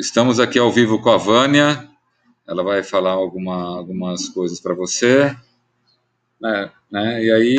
estamos aqui ao vivo com a Vânia. Ela vai falar alguma, algumas coisas para você. Né, né? E aí,